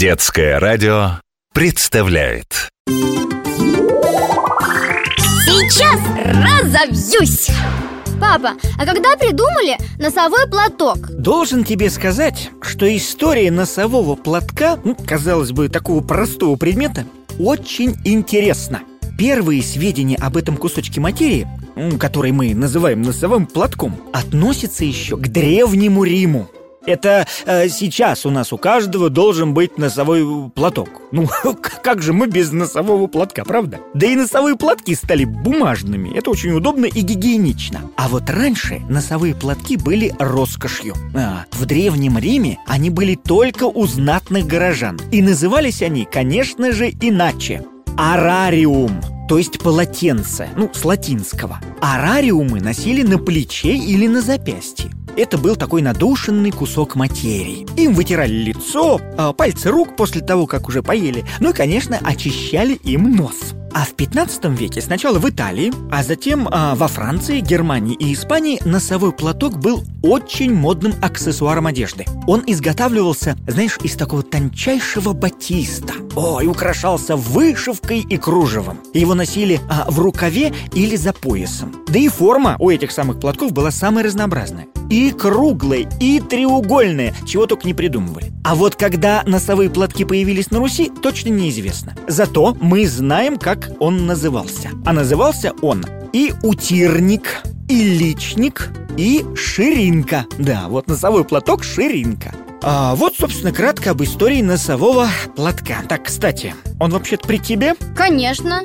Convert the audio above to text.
Детское радио представляет Сейчас разовьюсь! Папа, а когда придумали носовой платок? Должен тебе сказать, что история носового платка, ну, казалось бы, такого простого предмета, очень интересна. Первые сведения об этом кусочке материи, который мы называем носовым платком, относятся еще к Древнему Риму. Это э, сейчас у нас у каждого должен быть носовой платок. Ну, как же мы без носового платка, правда? Да и носовые платки стали бумажными. Это очень удобно и гигиенично. А вот раньше носовые платки были роскошью. А, в Древнем Риме они были только у знатных горожан. И назывались они, конечно же, иначе. Арариум, то есть полотенце, ну, с латинского. Арариумы носили на плече или на запястье. Это был такой надушенный кусок материи. Им вытирали лицо, а, пальцы рук после того, как уже поели, ну и, конечно, очищали им нос. А в 15 веке сначала в Италии, а затем а, во Франции, Германии и Испании носовой платок был очень модным аксессуаром одежды. Он изготавливался, знаешь, из такого тончайшего батиста. О, и украшался вышивкой и кружевом. Его носили а, в рукаве или за поясом. Да и форма у этих самых платков была самая разнообразная. И круглые, и треугольные, чего только не придумывали. А вот когда носовые платки появились на Руси, точно неизвестно. Зато мы знаем, как он назывался. А назывался он и утирник, и личник, и ширинка. Да, вот носовой платок ширинка. А вот, собственно, кратко об истории носового платка. Так, кстати, он вообще-то при тебе? Конечно